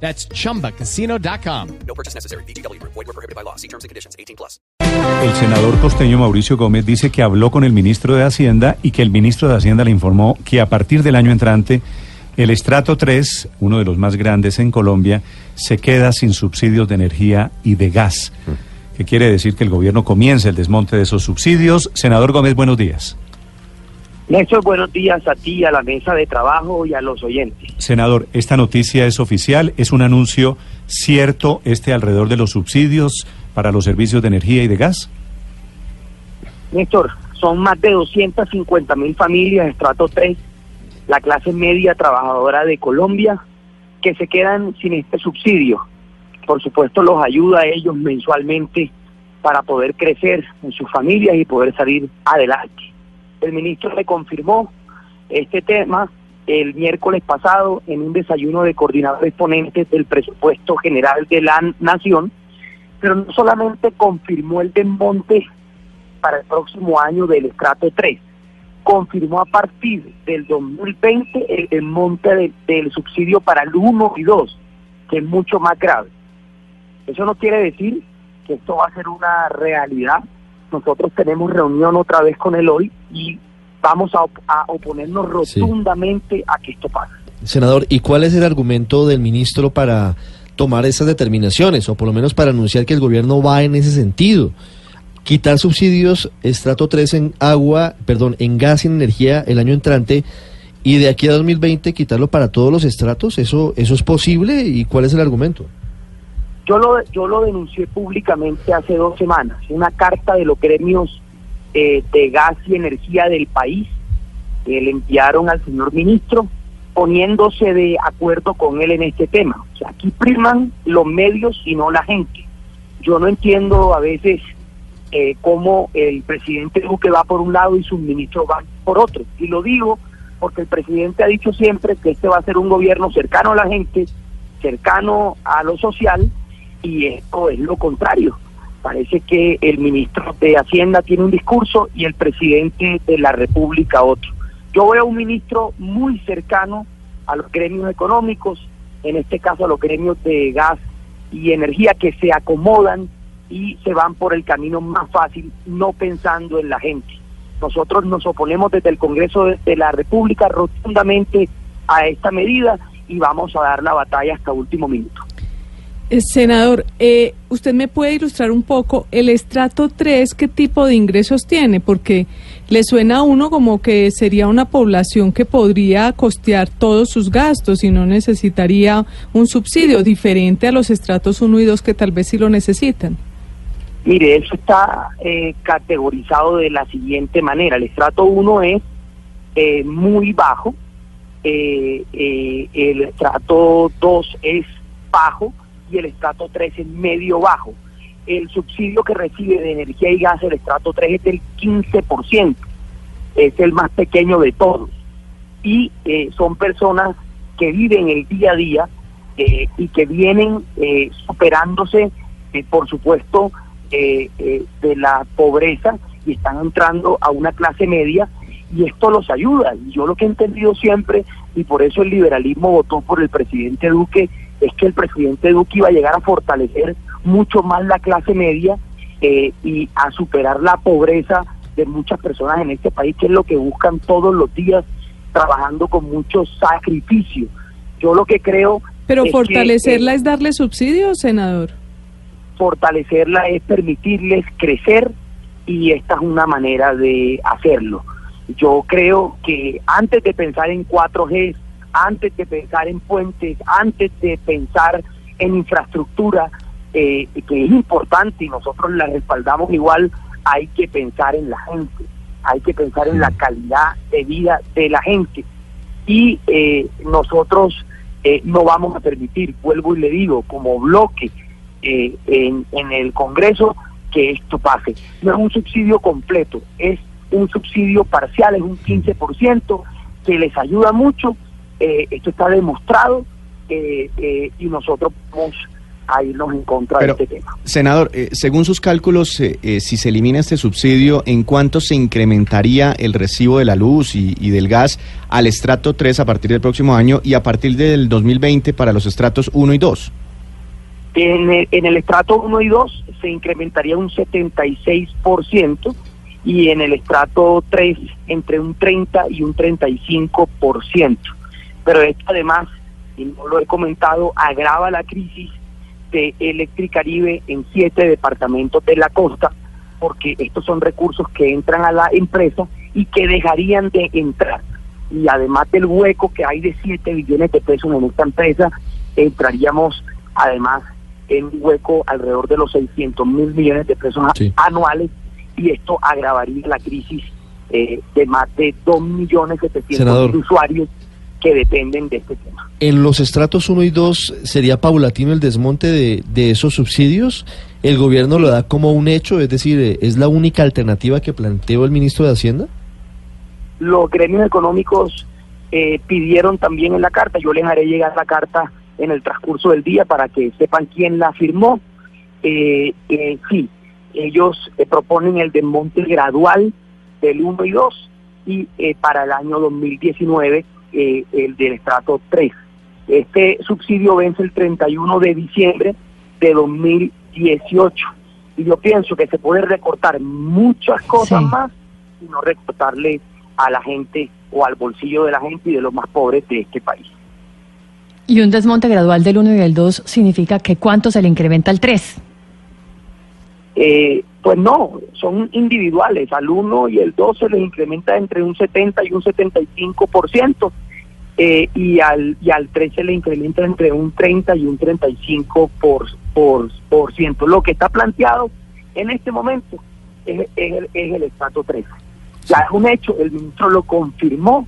That's chumbacasino.com. No purchase necessary. BGW. Void were prohibited by law. See terms and conditions. 18 plus. El senador costeño Mauricio Gómez dice que habló con el ministro de Hacienda y que el ministro de Hacienda le informó que a partir del año entrante el estrato 3, uno de los más grandes en Colombia, se queda sin subsidios de energía y de gas. Que quiere decir que el gobierno comienza el desmonte de esos subsidios. Senador Gómez, buenos días. Néstor, buenos días a ti, a la mesa de trabajo y a los oyentes. Senador, esta noticia es oficial, es un anuncio cierto este alrededor de los subsidios para los servicios de energía y de gas. Néstor, son más de 250 mil familias, estrato 3, la clase media trabajadora de Colombia, que se quedan sin este subsidio. Por supuesto, los ayuda a ellos mensualmente para poder crecer en sus familias y poder salir adelante. El ministro le confirmó este tema el miércoles pasado en un desayuno de coordinadores ponentes del presupuesto general de la nación, pero no solamente confirmó el desmonte para el próximo año del estrato 3, confirmó a partir del 2020 el desmonte de- del subsidio para el 1 y 2, que es mucho más grave. Eso no quiere decir que esto va a ser una realidad. Nosotros tenemos reunión otra vez con él hoy y vamos a, op- a oponernos Sí. rotundamente a que esto pase. Senador, ¿y cuál es el argumento del ministro para tomar esas determinaciones, o por lo menos para anunciar que el gobierno va en ese sentido? Quitar subsidios estrato 3 en agua, perdón, en gas y en energía el año entrante, y de aquí a 2020 quitarlo para todos los estratos, ¿eso, eso es posible? ¿Y cuál es el argumento? Yo lo, yo lo denuncié públicamente hace dos semanas, una carta de los gremios eh, de gas y energía del país que le enviaron al señor ministro poniéndose de acuerdo con él en este tema. O sea, aquí priman los medios y no la gente. Yo no entiendo a veces eh, cómo el presidente Duque va por un lado y sus ministros van por otro. Y lo digo porque el presidente ha dicho siempre que este va a ser un gobierno cercano a la gente, cercano a lo social, y esto es lo contrario. Parece que el ministro de Hacienda tiene un discurso y el presidente de la República otro. Yo veo un ministro muy cercano a los gremios económicos, en este caso a los gremios de gas y energía, que se acomodan y se van por el camino más fácil, no pensando en la gente. Nosotros nos oponemos desde el Congreso de, la República rotundamente a esta medida y vamos a dar la batalla hasta último minuto. Eh, Senador, eh, ¿usted me puede ilustrar un poco el estrato 3, qué tipo de ingresos tiene? Porque le suena a uno como que sería una población que podría costear todos sus gastos y no necesitaría un subsidio diferente a los estratos 1 y 2 que tal vez sí lo necesitan. Mire, eso está eh, categorizado de la siguiente manera. El estrato 1 es eh, muy bajo, eh, eh, el estrato 2 es bajo y el estrato 3 es medio bajo. El subsidio que recibe de energía y gas el estrato 3 es del 15%, es el más pequeño de todos. Y eh, son personas que viven el día a día eh, y que vienen eh, superándose, eh, por supuesto, eh, de la pobreza y están entrando a una clase media y esto los ayuda. Y yo lo que he entendido siempre, y por eso el liberalismo votó por el presidente Duque, es que el presidente Duque iba a llegar a fortalecer mucho más la clase media eh, y a superar la pobreza de muchas personas en este país, que es lo que buscan todos los días, trabajando con mucho sacrificio. Yo lo que creo... Pero es que, fortalecerla eh, es darle subsidios, senador. fortalecerla es permitirles crecer y esta es una manera de hacerlo. Yo creo que antes de pensar en 4G, antes de pensar en puentes, antes de pensar en infraestructura, eh, que es importante y nosotros la respaldamos igual, hay que pensar en la gente, hay que pensar en la calidad de vida de la gente. Y eh, nosotros eh, no vamos a permitir, vuelvo y le digo, como bloque eh, en, en el Congreso, que esto pase. No es un subsidio completo, es un subsidio parcial, es un 15% que les ayuda mucho. Eh, esto está demostrado eh, eh, y nosotros vamos a irnos en contra Pero, de este tema. Senador, eh, según sus cálculos, eh, eh, si se elimina este subsidio, ¿en cuánto se incrementaría el recibo de la luz y, y del gas al estrato 3 a partir del próximo año y a partir del 2020 para los estratos 1 y 2? En el, en el estrato 1 y 2 se incrementaría un 76% y en el estrato 3 entre un 30 y un 35%. Pero esto además, y no lo he comentado, agrava la crisis de Electricaribe en siete departamentos de la costa, porque estos son recursos que entran a la empresa y que dejarían de entrar. Y además del hueco que hay de 7 billones de pesos en esta empresa, entraríamos además en un hueco alrededor de los 600 mil millones de pesos Sí. anuales y esto agravaría la crisis eh, de más de 2 millones 700 Senador. mil usuarios que dependen de este tema. En los estratos 1 y 2, ¿sería paulatino el desmonte de, de esos subsidios? ¿El gobierno lo da como un hecho? Es decir, ¿es la única alternativa que planteó el ministro de Hacienda? los gremios económicos eh, pidieron también en la carta, yo les haré llegar la carta en el transcurso del día para que sepan quién la firmó. Eh, eh, sí, ellos eh, proponen el desmonte gradual del 1 y 2 y eh, para el año 2019 eh, el del estrato 3. Este subsidio vence el 31 de diciembre de 2018 y yo pienso que se puede recortar muchas cosas Sí. más y no recortarle a la gente o al bolsillo de la gente y de los más pobres de este país. Y un desmonte gradual del 1 y del 2 significa que cuánto se le incrementa al 3. Eh, pues no, son individuales. Al 1 y el 2 se les incrementa entre un 70 y un 75%, eh, y, al, y al 3 se le incrementa entre un 30 y un 35%. Por, por, por ciento. Lo que está planteado en este momento es, es el, es el estrato 3. Ya es un hecho, el ministro lo confirmó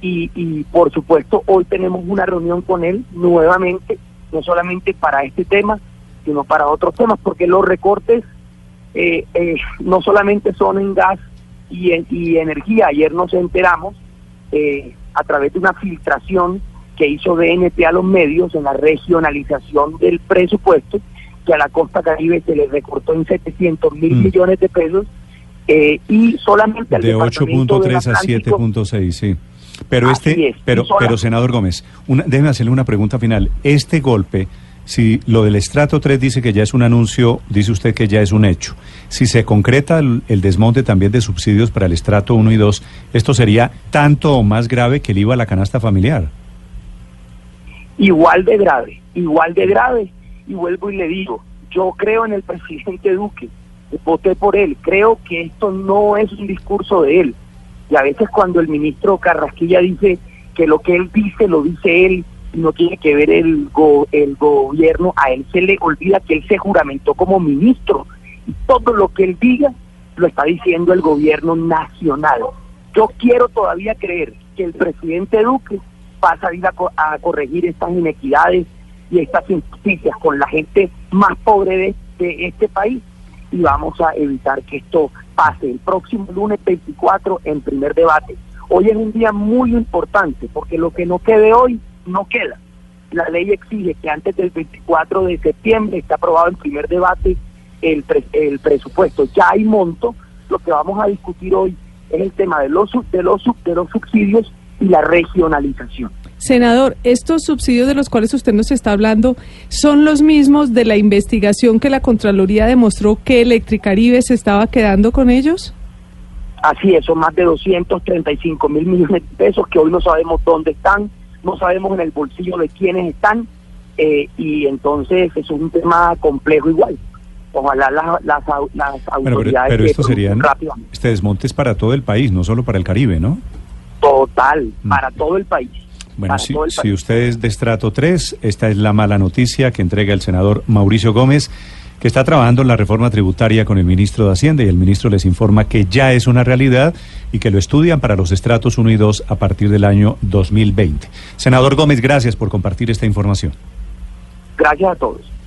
y, y por supuesto hoy tenemos una reunión con él nuevamente, no solamente para este tema, sino para otros temas, porque los recortes eh, eh, no solamente son en gas y, en- y energía. Ayer nos enteramos eh, a través de una filtración que hizo DNT a los medios en la regionalización del presupuesto, que a la costa caribe se le recortó en 700 mil Mm. millones de pesos eh, y solamente al De departamento del 8.3 a Atlántico 7.6, sí. Pero Así este, es, pero, sola- pero senador Gómez, una, déjeme hacerle una pregunta final. Este golpe, si lo del estrato 3 dice que ya es un anuncio, dice usted que ya es un hecho. Si se concreta el, el desmonte también de subsidios para el estrato 1 y 2, esto sería tanto o más grave que el IVA a la canasta familiar. igual de grave, igual de grave. Y vuelvo y le digo, yo creo en el presidente Duque, voté por él, creo que esto no es un discurso de él. Y a veces cuando el ministro Carrasquilla dice que lo que él dice lo dice él no tiene que ver el, go- el gobierno, a él se le olvida que él se juramentó como ministro y todo lo que él diga lo está diciendo el gobierno nacional. Yo quiero todavía creer que el presidente Duque va a a, a corregir estas inequidades y estas injusticias con la gente más pobre de, de este país y vamos a evitar que esto pase el próximo lunes 24 en primer debate. Hoy es un día muy importante porque lo que no quede hoy no queda. La ley exige que antes del 24 de septiembre esté aprobado en primer debate el, pre- el presupuesto. Ya hay monto. Lo que vamos a discutir hoy es el tema de los, de los, de los subsidios y la regionalización. Senador, ¿estos subsidios de los cuales usted nos está hablando son los mismos de la investigación que la Contraloría demostró que Electricaribe se estaba quedando con ellos? Así es, son más de 235 mil millones de pesos que hoy no sabemos dónde están, no sabemos en el bolsillo de quiénes están, eh, y entonces eso es un tema complejo igual. Ojalá las, las, las Bueno, pero, autoridades pero esto este desmonte es para todo el país, no solo para el Caribe, ¿no? Total, Mm. para todo el país. Bueno, si, si usted es de estrato 3, esta es la mala noticia que entrega el senador Mauricio Gómez, que está trabajando en la reforma tributaria con el ministro de Hacienda y el ministro les informa que ya es una realidad y que lo estudian para los estratos 1 y 2 a partir del año 2020. Senador Gómez, gracias por compartir esta información. Gracias a todos.